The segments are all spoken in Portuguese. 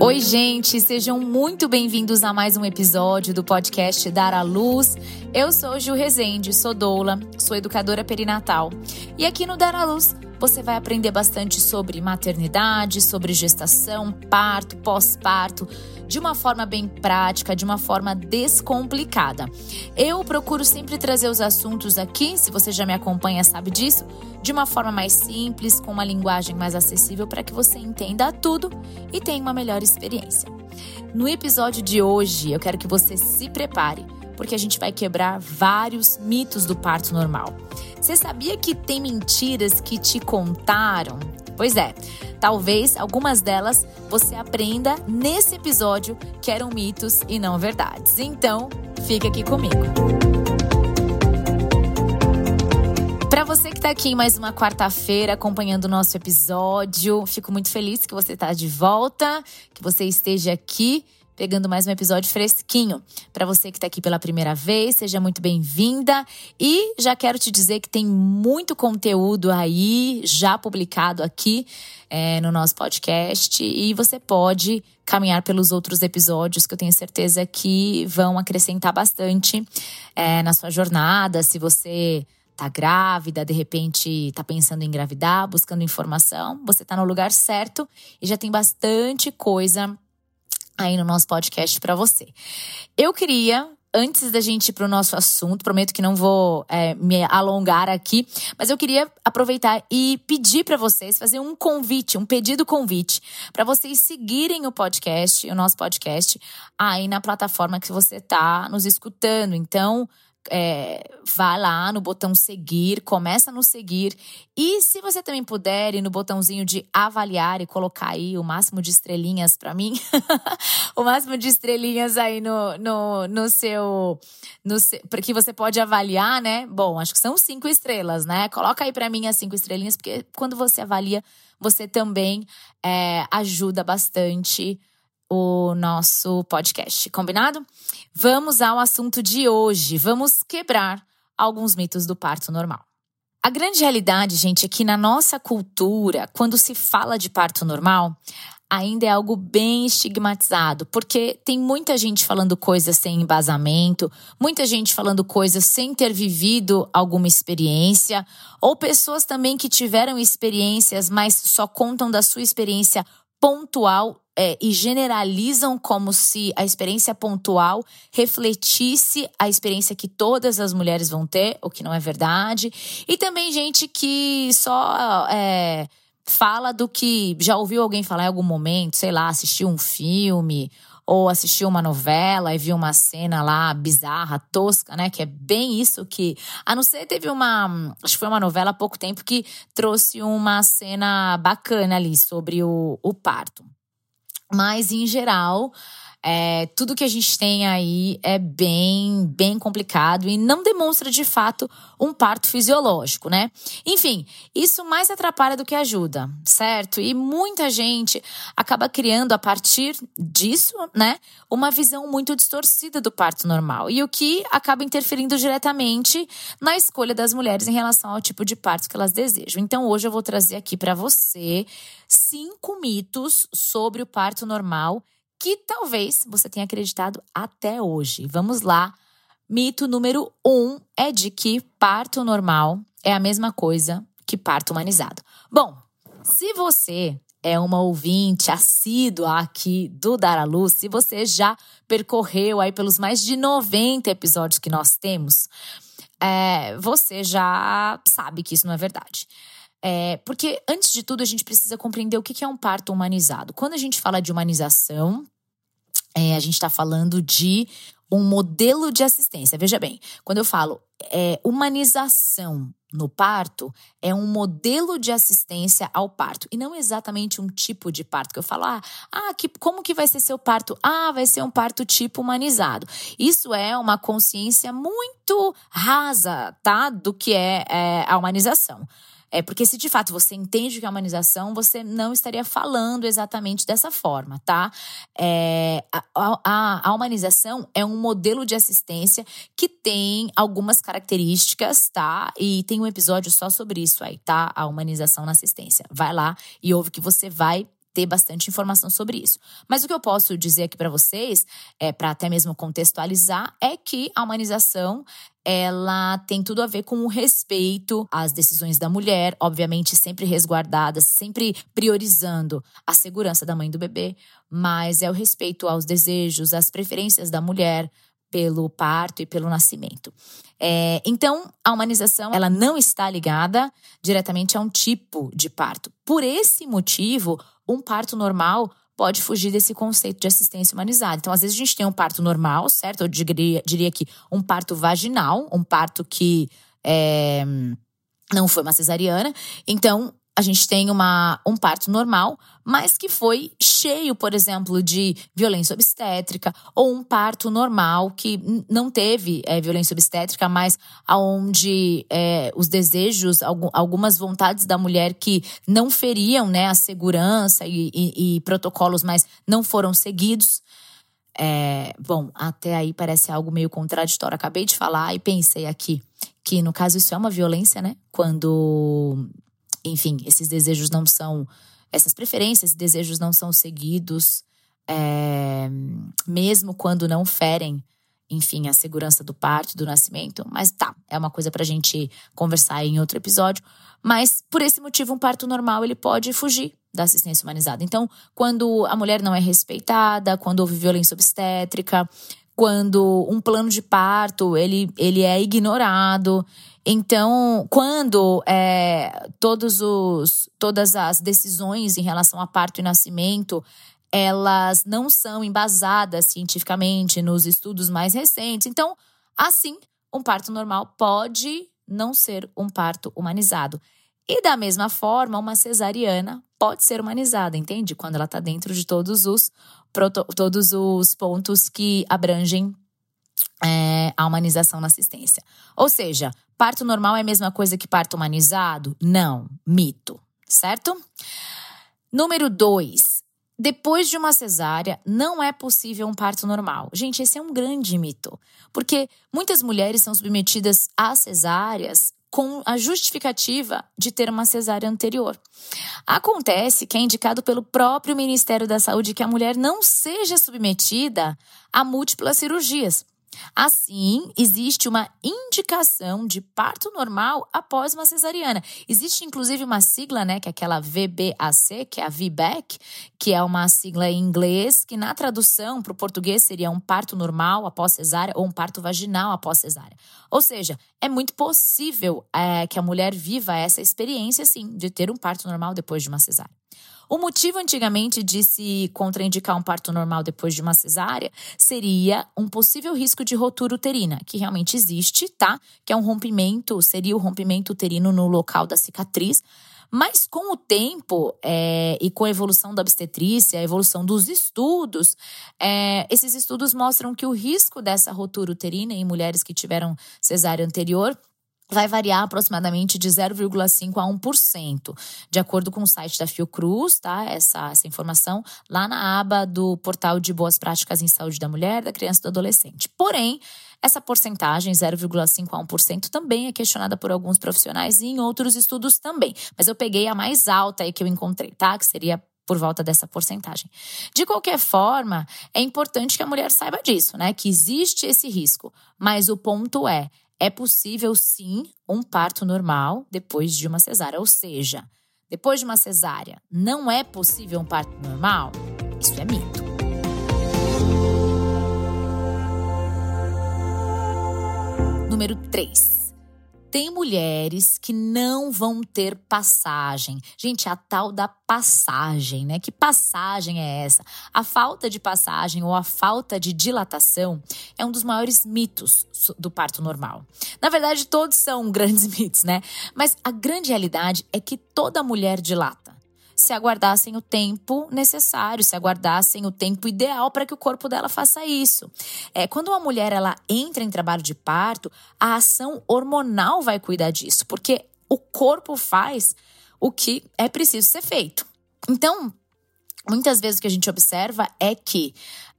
Oi, gente, sejam muito bem-vindos a mais um episódio do podcast Dar à Luz. Eu sou Ju Rezende, sou doula, sou educadora perinatal. E aqui no Dar à Luz você vai aprender bastante sobre maternidade, sobre gestação, parto, pós-parto, de uma forma bem prática, de uma forma descomplicada. Eu procuro sempre trazer os assuntos aqui, se você já me acompanha, sabe disso, de uma forma mais simples, com uma linguagem mais acessível para que você entenda tudo e tenha uma melhor experiência. No episódio de hoje, eu quero que você se prepare porque a gente vai quebrar vários mitos do parto normal. Você sabia que tem mentiras que te contaram? Pois é, talvez algumas delas você aprenda nesse episódio que eram mitos e não verdades. Então, fica aqui comigo. Para você que está aqui em mais uma quarta-feira acompanhando o nosso episódio, fico muito feliz que você está de volta, que você esteja aqui pegando mais um episódio fresquinho. Para você que está aqui pela primeira vez, seja muito bem-vinda. E já quero te dizer que tem muito conteúdo aí já publicado aqui é, no nosso podcast e você pode caminhar pelos outros episódios que eu tenho certeza que vão acrescentar bastante é, na sua jornada. Se você tá grávida, de repente tá pensando em engravidar, buscando informação, você tá no lugar certo e já tem bastante coisa aí no nosso podcast para você. Eu queria antes da gente ir para o nosso assunto, prometo que não vou é, me alongar aqui, mas eu queria aproveitar e pedir para vocês, fazer um convite, um pedido convite, para vocês seguirem o podcast, o nosso podcast, aí na plataforma que você está nos escutando. Então, é, vá lá no botão seguir, começa no seguir. E se você também puder ir no botãozinho de avaliar e colocar aí o máximo de estrelinhas para mim, o máximo de estrelinhas aí no, no, no seu. No seu, porque você pode avaliar, né? Bom, acho que são cinco estrelas, né? Coloca aí para mim as cinco estrelinhas, porque quando você avalia, você também é, ajuda bastante o nosso podcast, combinado? Vamos ao assunto de hoje. Vamos quebrar alguns mitos do parto normal. A grande realidade, gente, é que na nossa cultura, quando se fala de parto normal, ainda é algo bem estigmatizado, porque tem muita gente falando coisas sem embasamento, muita gente falando coisas sem ter vivido alguma experiência, ou pessoas também que tiveram experiências, mas só contam da sua experiência pontual é, e generalizam como se a experiência pontual refletisse a experiência que todas as mulheres vão ter, o que não é verdade. E também gente que só é, fala do que já ouviu alguém falar em algum momento, sei lá, assistiu um filme ou assistiu uma novela e viu uma cena lá bizarra, tosca, né? Que é bem isso que. A não ser teve uma. Acho que foi uma novela há pouco tempo que trouxe uma cena bacana ali sobre o, o parto. Mas, em geral, é, tudo que a gente tem aí é bem, bem complicado e não demonstra de fato um parto fisiológico, né? Enfim, isso mais atrapalha do que ajuda, certo? E muita gente acaba criando a partir disso, né, uma visão muito distorcida do parto normal e o que acaba interferindo diretamente na escolha das mulheres em relação ao tipo de parto que elas desejam. Então, hoje eu vou trazer aqui para você cinco mitos sobre o parto normal que talvez você tenha acreditado até hoje. Vamos lá. Mito número um é de que parto normal é a mesma coisa que parto humanizado. Bom, se você é uma ouvinte assídua aqui do Dar à Luz, se você já percorreu aí pelos mais de 90 episódios que nós temos, é, você já sabe que isso não é verdade. É, porque, antes de tudo, a gente precisa compreender o que é um parto humanizado. Quando a gente fala de humanização, é, a gente está falando de um modelo de assistência. Veja bem, quando eu falo é, humanização no parto, é um modelo de assistência ao parto e não exatamente um tipo de parto. Que eu falo, ah, ah que, como que vai ser seu parto? Ah, vai ser um parto tipo humanizado. Isso é uma consciência muito rasa, tá? Do que é, é a humanização. É porque se de fato você entende o que é humanização, você não estaria falando exatamente dessa forma, tá? É, a, a, a humanização é um modelo de assistência que tem algumas características, tá? E tem um episódio só sobre isso aí, tá? A humanização na assistência. Vai lá e ouve que você vai ter bastante informação sobre isso. Mas o que eu posso dizer aqui para vocês, é para até mesmo contextualizar, é que a humanização ela tem tudo a ver com o respeito às decisões da mulher, obviamente sempre resguardadas, sempre priorizando a segurança da mãe do bebê, mas é o respeito aos desejos, às preferências da mulher pelo parto e pelo nascimento. É, então, a humanização ela não está ligada diretamente a um tipo de parto. Por esse motivo, um parto normal pode fugir desse conceito de assistência humanizada. Então, às vezes, a gente tem um parto normal, certo? Eu diria, diria que um parto vaginal, um parto que é, não foi uma cesariana. Então, a gente tem uma, um parto normal, mas que foi cheio, por exemplo, de violência obstétrica, ou um parto normal que não teve é, violência obstétrica, mas aonde é, os desejos, algumas vontades da mulher que não feriam né, a segurança e, e, e protocolos, mas não foram seguidos. É, bom, até aí parece algo meio contraditório. Acabei de falar e pensei aqui que, no caso, isso é uma violência, né? Quando enfim, esses desejos não são. Essas preferências e desejos não são seguidos, é, mesmo quando não ferem, enfim, a segurança do parto, do nascimento. Mas tá, é uma coisa pra gente conversar em outro episódio. Mas por esse motivo, um parto normal ele pode fugir da assistência humanizada. Então, quando a mulher não é respeitada, quando houve violência obstétrica, quando um plano de parto ele, ele é ignorado. Então, quando é, todos os, todas as decisões em relação a parto e nascimento elas não são embasadas cientificamente nos estudos mais recentes. Então, assim, um parto normal pode não ser um parto humanizado. E da mesma forma, uma cesariana pode ser humanizada, entende? Quando ela está dentro de todos os, todos os pontos que abrangem é, a humanização na assistência. Ou seja, parto normal é a mesma coisa que parto humanizado? Não, mito, certo? Número dois, depois de uma cesárea, não é possível um parto normal. Gente, esse é um grande mito, porque muitas mulheres são submetidas a cesáreas com a justificativa de ter uma cesárea anterior. Acontece que é indicado pelo próprio Ministério da Saúde que a mulher não seja submetida a múltiplas cirurgias. Assim, existe uma indicação de parto normal após uma cesariana. Existe inclusive uma sigla, né, que é aquela VBAC, que é a VBAC, que é uma sigla em inglês, que na tradução para o português seria um parto normal após cesárea ou um parto vaginal após cesárea. Ou seja, é muito possível é, que a mulher viva essa experiência, sim, de ter um parto normal depois de uma cesárea. O motivo antigamente de se contraindicar um parto normal depois de uma cesárea seria um possível risco de rotura uterina, que realmente existe, tá? Que é um rompimento, seria o rompimento uterino no local da cicatriz. Mas com o tempo é, e com a evolução da obstetrícia, a evolução dos estudos, é, esses estudos mostram que o risco dessa rotura uterina em mulheres que tiveram cesárea anterior vai variar aproximadamente de 0,5% a 1%, de acordo com o site da Fiocruz, tá? Essa, essa informação lá na aba do portal de boas práticas em saúde da mulher, da criança e do adolescente. Porém, essa porcentagem, 0,5% a 1%, também é questionada por alguns profissionais e em outros estudos também. Mas eu peguei a mais alta aí que eu encontrei, tá? Que seria por volta dessa porcentagem. De qualquer forma, é importante que a mulher saiba disso, né? Que existe esse risco. Mas o ponto é, é possível sim um parto normal depois de uma cesárea. Ou seja, depois de uma cesárea, não é possível um parto normal? Isso é mito. Número 3 tem mulheres que não vão ter passagem. Gente, a tal da passagem, né? Que passagem é essa? A falta de passagem ou a falta de dilatação é um dos maiores mitos do parto normal. Na verdade, todos são grandes mitos, né? Mas a grande realidade é que toda mulher dilata se aguardassem o tempo necessário, se aguardassem o tempo ideal para que o corpo dela faça isso. É, quando uma mulher ela entra em trabalho de parto, a ação hormonal vai cuidar disso, porque o corpo faz o que é preciso ser feito. Então, muitas vezes o que a gente observa é que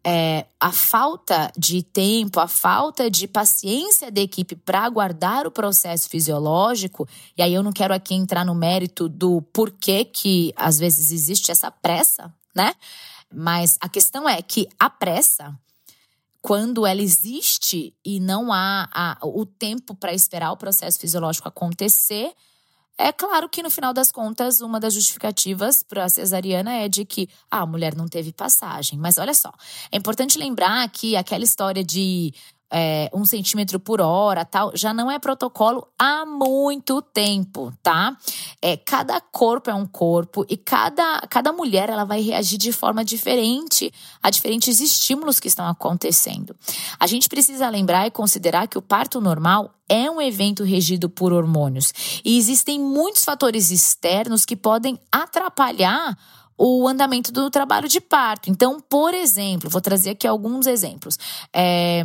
é, a falta de tempo, a falta de paciência da equipe para aguardar o processo fisiológico, e aí eu não quero aqui entrar no mérito do porquê que às vezes existe essa pressa, né? Mas a questão é que a pressa, quando ela existe e não há a, o tempo para esperar o processo fisiológico acontecer, é claro que no final das contas, uma das justificativas para a cesariana é de que ah, a mulher não teve passagem. Mas olha só, é importante lembrar que aquela história de é, um centímetro por hora, tal, já não é protocolo há muito tempo, tá? É, cada corpo é um corpo e cada, cada mulher ela vai reagir de forma diferente a diferentes estímulos que estão acontecendo. A gente precisa lembrar e considerar que o parto normal é um evento regido por hormônios e existem muitos fatores externos que podem atrapalhar o andamento do trabalho de parto. Então, por exemplo, vou trazer aqui alguns exemplos. É,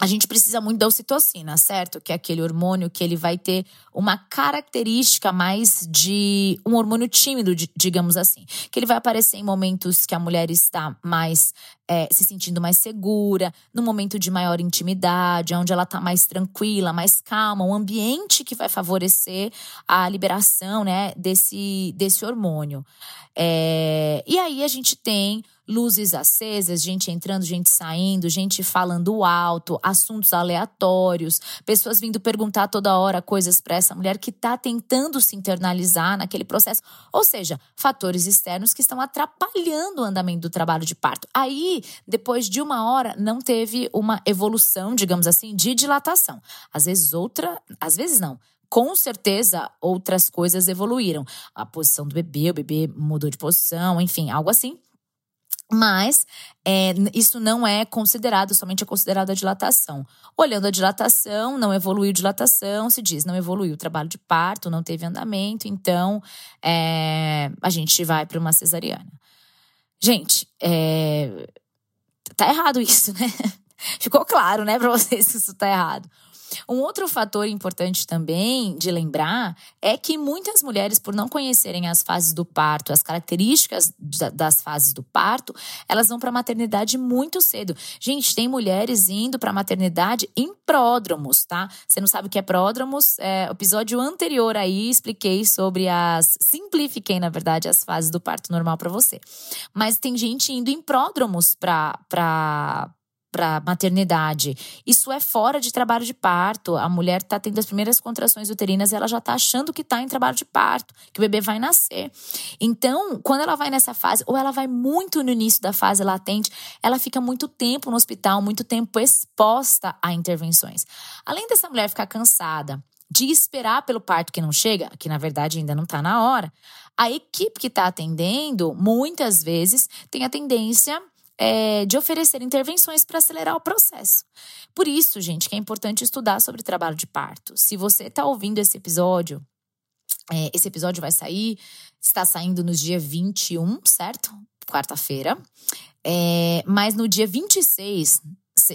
a gente precisa muito da ocitocina, certo? Que é aquele hormônio que ele vai ter uma característica mais de um hormônio tímido, digamos assim. Que ele vai aparecer em momentos que a mulher está mais é, se sentindo mais segura, no momento de maior intimidade, onde ela está mais tranquila, mais calma, um ambiente que vai favorecer a liberação né, desse, desse hormônio. É, e aí a gente tem luzes acesas, gente entrando, gente saindo, gente falando alto, assuntos aleatórios, pessoas vindo perguntar toda hora coisas para essa mulher que está tentando se internalizar naquele processo. Ou seja, fatores externos que estão atrapalhando o andamento do trabalho de parto. Aí, depois de uma hora, não teve uma evolução, digamos assim, de dilatação. Às vezes outra, às vezes não com certeza outras coisas evoluíram. A posição do bebê, o bebê mudou de posição, enfim, algo assim. Mas é, isso não é considerado, somente é considerado a dilatação. Olhando a dilatação, não evoluiu dilatação, se diz, não evoluiu o trabalho de parto, não teve andamento, então é, a gente vai para uma cesariana. Gente, é, tá errado isso, né? Ficou claro, né, para vocês que isso tá errado. Um outro fator importante também de lembrar é que muitas mulheres, por não conhecerem as fases do parto, as características das fases do parto, elas vão para a maternidade muito cedo. Gente, tem mulheres indo para a maternidade em pródromos, tá? Você não sabe o que é pródromos? É, episódio anterior aí expliquei sobre as. Simplifiquei, na verdade, as fases do parto normal para você. Mas tem gente indo em pródromos para para maternidade. Isso é fora de trabalho de parto. A mulher está tendo as primeiras contrações uterinas ela já está achando que está em trabalho de parto, que o bebê vai nascer. Então, quando ela vai nessa fase, ou ela vai muito no início da fase latente, ela fica muito tempo no hospital, muito tempo exposta a intervenções. Além dessa mulher ficar cansada, de esperar pelo parto que não chega, que na verdade ainda não está na hora, a equipe que está atendendo, muitas vezes, tem a tendência é, de oferecer intervenções para acelerar o processo. Por isso, gente, que é importante estudar sobre trabalho de parto. Se você está ouvindo esse episódio, é, esse episódio vai sair, está saindo no dia 21, certo? Quarta-feira. É, mas no dia 26,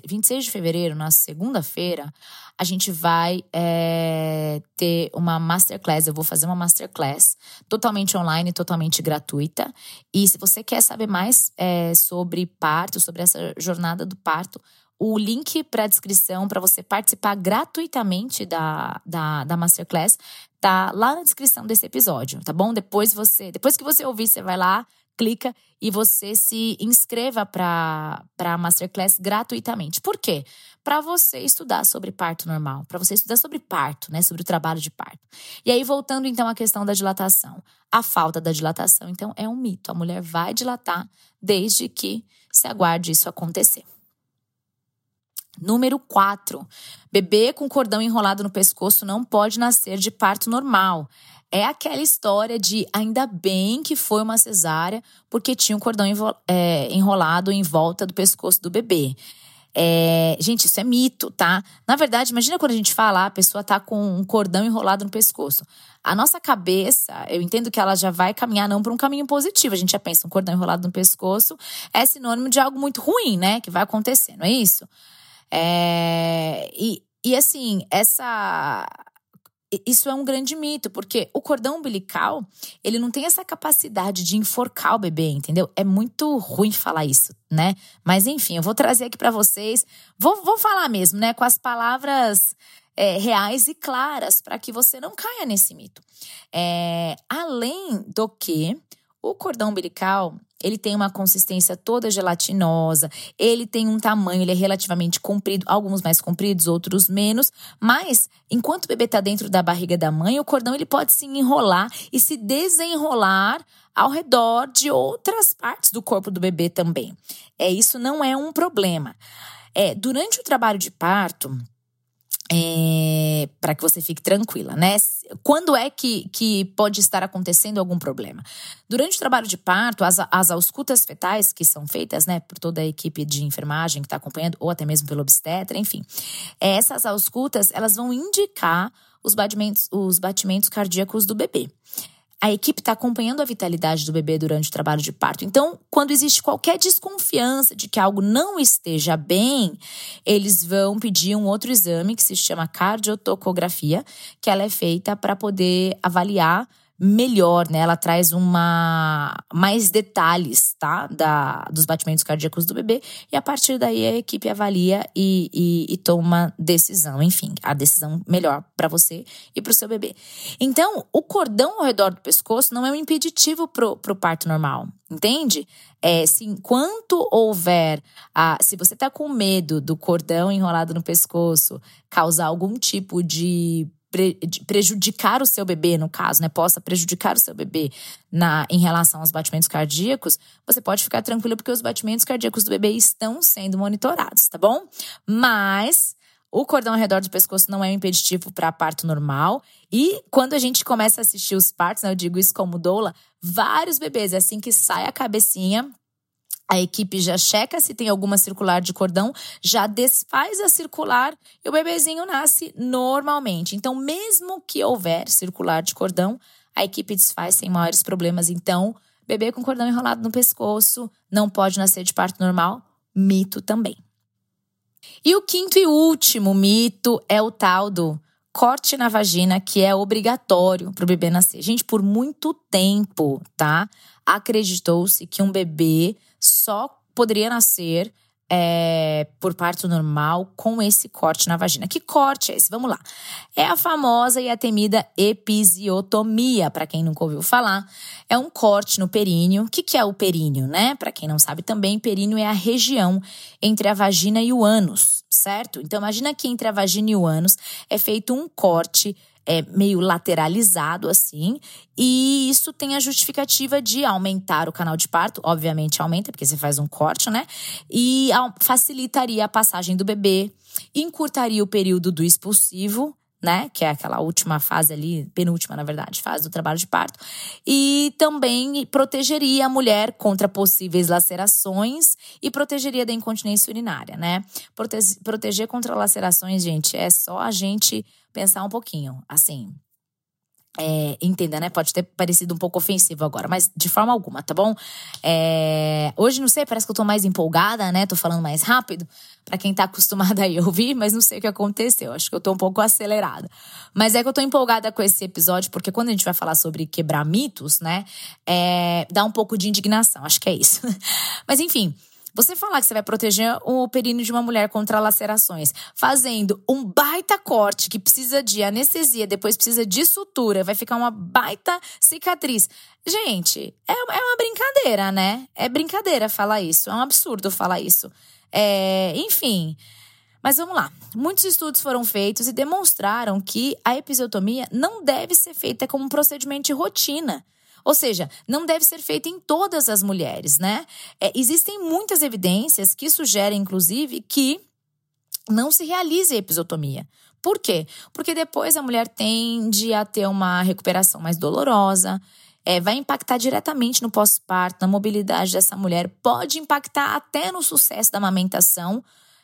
26 de fevereiro, na segunda-feira, a gente vai é, ter uma masterclass. Eu vou fazer uma masterclass totalmente online, totalmente gratuita. E se você quer saber mais é, sobre parto, sobre essa jornada do parto, o link para a descrição para você participar gratuitamente da, da, da Masterclass tá lá na descrição desse episódio, tá bom? Depois você, depois que você ouvir, você vai lá, clica e você se inscreva para a Masterclass gratuitamente. Por quê? Para você estudar sobre parto normal, para você estudar sobre parto, né? Sobre o trabalho de parto. E aí, voltando então à questão da dilatação. A falta da dilatação, então, é um mito. A mulher vai dilatar desde que se aguarde isso acontecer. Número 4. Bebê com cordão enrolado no pescoço não pode nascer de parto normal. É aquela história de ainda bem que foi uma cesárea, porque tinha um cordão é, enrolado em volta do pescoço do bebê. É, gente, isso é mito, tá? Na verdade, imagina quando a gente fala, ah, a pessoa tá com um cordão enrolado no pescoço. A nossa cabeça, eu entendo que ela já vai caminhar não para um caminho positivo. A gente já pensa, um cordão enrolado no pescoço é sinônimo de algo muito ruim, né? Que vai acontecer, não é isso? É, e, e assim, essa isso é um grande mito, porque o cordão umbilical, ele não tem essa capacidade de enforcar o bebê, entendeu? É muito ruim falar isso, né? Mas enfim, eu vou trazer aqui para vocês, vou, vou falar mesmo, né, com as palavras é, reais e claras, para que você não caia nesse mito. É, além do que, o cordão umbilical, ele tem uma consistência toda gelatinosa, ele tem um tamanho, ele é relativamente comprido, alguns mais compridos, outros menos, mas enquanto o bebê está dentro da barriga da mãe, o cordão ele pode se enrolar e se desenrolar ao redor de outras partes do corpo do bebê também. É isso não é um problema. É, durante o trabalho de parto, é, para que você fique tranquila, né? Quando é que, que pode estar acontecendo algum problema? Durante o trabalho de parto, as, as auscultas fetais que são feitas, né, por toda a equipe de enfermagem que está acompanhando, ou até mesmo pelo obstetra, enfim, essas auscultas elas vão indicar os batimentos, os batimentos cardíacos do bebê a equipe está acompanhando a vitalidade do bebê durante o trabalho de parto. Então, quando existe qualquer desconfiança de que algo não esteja bem, eles vão pedir um outro exame que se chama cardiotocografia, que ela é feita para poder avaliar melhor, né? Ela traz uma mais detalhes, tá? Da, dos batimentos cardíacos do bebê e a partir daí a equipe avalia e, e, e toma decisão, enfim, a decisão melhor para você e para o seu bebê. Então, o cordão ao redor do pescoço não é um impeditivo pro, pro parto normal, entende? É, se enquanto houver, a, se você tá com medo do cordão enrolado no pescoço causar algum tipo de prejudicar o seu bebê, no caso, né, possa prejudicar o seu bebê na, em relação aos batimentos cardíacos, você pode ficar tranquilo porque os batimentos cardíacos do bebê estão sendo monitorados, tá bom? Mas o cordão ao redor do pescoço não é um impeditivo para parto normal. E quando a gente começa a assistir os partos, né, eu digo isso como doula, vários bebês, assim que sai a cabecinha, a equipe já checa se tem alguma circular de cordão, já desfaz a circular e o bebezinho nasce normalmente. Então, mesmo que houver circular de cordão, a equipe desfaz sem maiores problemas. Então, bebê com cordão enrolado no pescoço não pode nascer de parto normal, mito também. E o quinto e último mito é o tal do corte na vagina, que é obrigatório para o bebê nascer. Gente, por muito tempo, tá? Acreditou-se que um bebê só poderia nascer é, por parto normal com esse corte na vagina. Que corte é esse? Vamos lá. É a famosa e a temida episiotomia, para quem nunca ouviu falar. É um corte no períneo. O que, que é o períneo, né? Para quem não sabe também, períneo é a região entre a vagina e o ânus, certo? Então imagina que entre a vagina e o ânus é feito um corte é, meio lateralizado assim, e isso tem a justificativa de aumentar o canal de parto, obviamente aumenta, porque você faz um corte, né? E facilitaria a passagem do bebê, encurtaria o período do expulsivo, né? Que é aquela última fase ali, penúltima, na verdade, fase do trabalho de parto. E também protegeria a mulher contra possíveis lacerações e protegeria da incontinência urinária, né? Prote proteger contra lacerações, gente, é só a gente pensar um pouquinho. Assim, é, entenda, né? Pode ter parecido um pouco ofensivo agora, mas de forma alguma, tá bom? É, hoje, não sei, parece que eu tô mais empolgada, né? Tô falando mais rápido, para quem tá acostumado a ouvir, mas não sei o que aconteceu. Acho que eu tô um pouco acelerada. Mas é que eu tô empolgada com esse episódio, porque quando a gente vai falar sobre quebrar mitos, né? É, dá um pouco de indignação, acho que é isso. mas enfim. Você falar que você vai proteger o períneo de uma mulher contra lacerações, fazendo um baita corte que precisa de anestesia, depois precisa de sutura, vai ficar uma baita cicatriz. Gente, é, é uma brincadeira, né? É brincadeira falar isso, é um absurdo falar isso. É, enfim. Mas vamos lá. Muitos estudos foram feitos e demonstraram que a episiotomia não deve ser feita como um procedimento de rotina. Ou seja, não deve ser feita em todas as mulheres, né? É, existem muitas evidências que sugerem, inclusive, que não se realize a episiotomia. Por quê? Porque depois a mulher tende a ter uma recuperação mais dolorosa, é, vai impactar diretamente no pós-parto, na mobilidade dessa mulher, pode impactar até no sucesso da amamentação.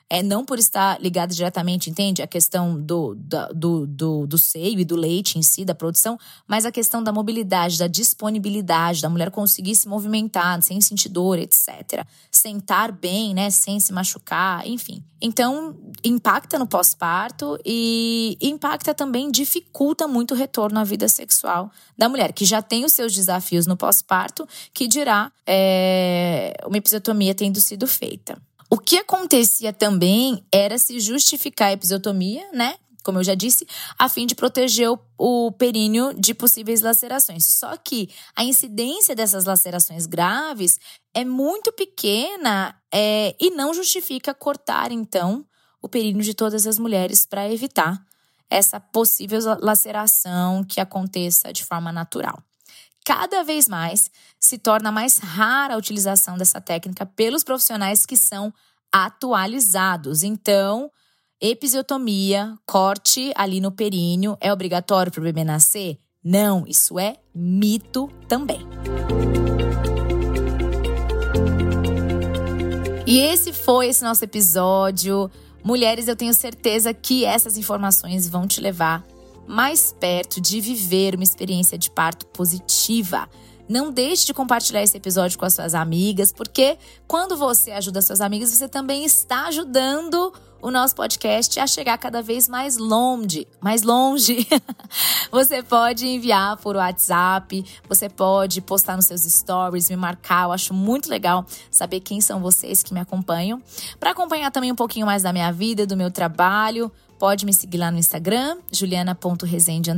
É, não por estar ligado diretamente, entende? A questão do, do, do, do seio e do leite em si, da produção, mas a questão da mobilidade, da disponibilidade, da mulher conseguir se movimentar sem sentir dor, etc. Sentar bem, né? Sem se machucar, enfim. Então, impacta no pós-parto e impacta também, dificulta muito o retorno à vida sexual da mulher, que já tem os seus desafios no pós-parto, que dirá é, uma episiotomia tendo sido feita. O que acontecia também era se justificar a episiotomia, né? Como eu já disse, a fim de proteger o, o períneo de possíveis lacerações. Só que a incidência dessas lacerações graves é muito pequena é, e não justifica cortar, então, o períneo de todas as mulheres para evitar essa possível laceração que aconteça de forma natural cada vez mais se torna mais rara a utilização dessa técnica pelos profissionais que são atualizados. Então, episiotomia, corte ali no períneo, é obrigatório para o bebê nascer? Não, isso é mito também. E esse foi esse nosso episódio. Mulheres, eu tenho certeza que essas informações vão te levar mais perto de viver uma experiência de parto positiva. Não deixe de compartilhar esse episódio com as suas amigas, porque quando você ajuda suas amigas, você também está ajudando o nosso podcast a chegar cada vez mais longe, mais longe. você pode enviar por WhatsApp, você pode postar nos seus stories, me marcar. Eu acho muito legal saber quem são vocês que me acompanham. Para acompanhar também um pouquinho mais da minha vida, do meu trabalho, Pode me seguir lá no Instagram, juliana.resende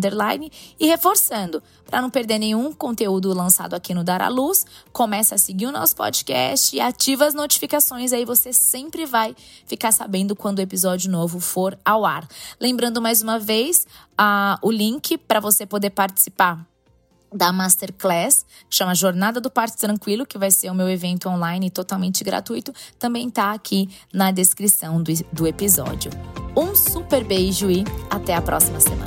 e reforçando, para não perder nenhum conteúdo lançado aqui no Dar à Luz, começa a seguir o nosso podcast e ativa as notificações, aí você sempre vai ficar sabendo quando o episódio novo for ao ar. Lembrando mais uma vez uh, o link para você poder participar da Masterclass, chama Jornada do Parto Tranquilo, que vai ser o meu evento online totalmente gratuito, também tá aqui na descrição do, do episódio. Um super beijo e até a próxima semana.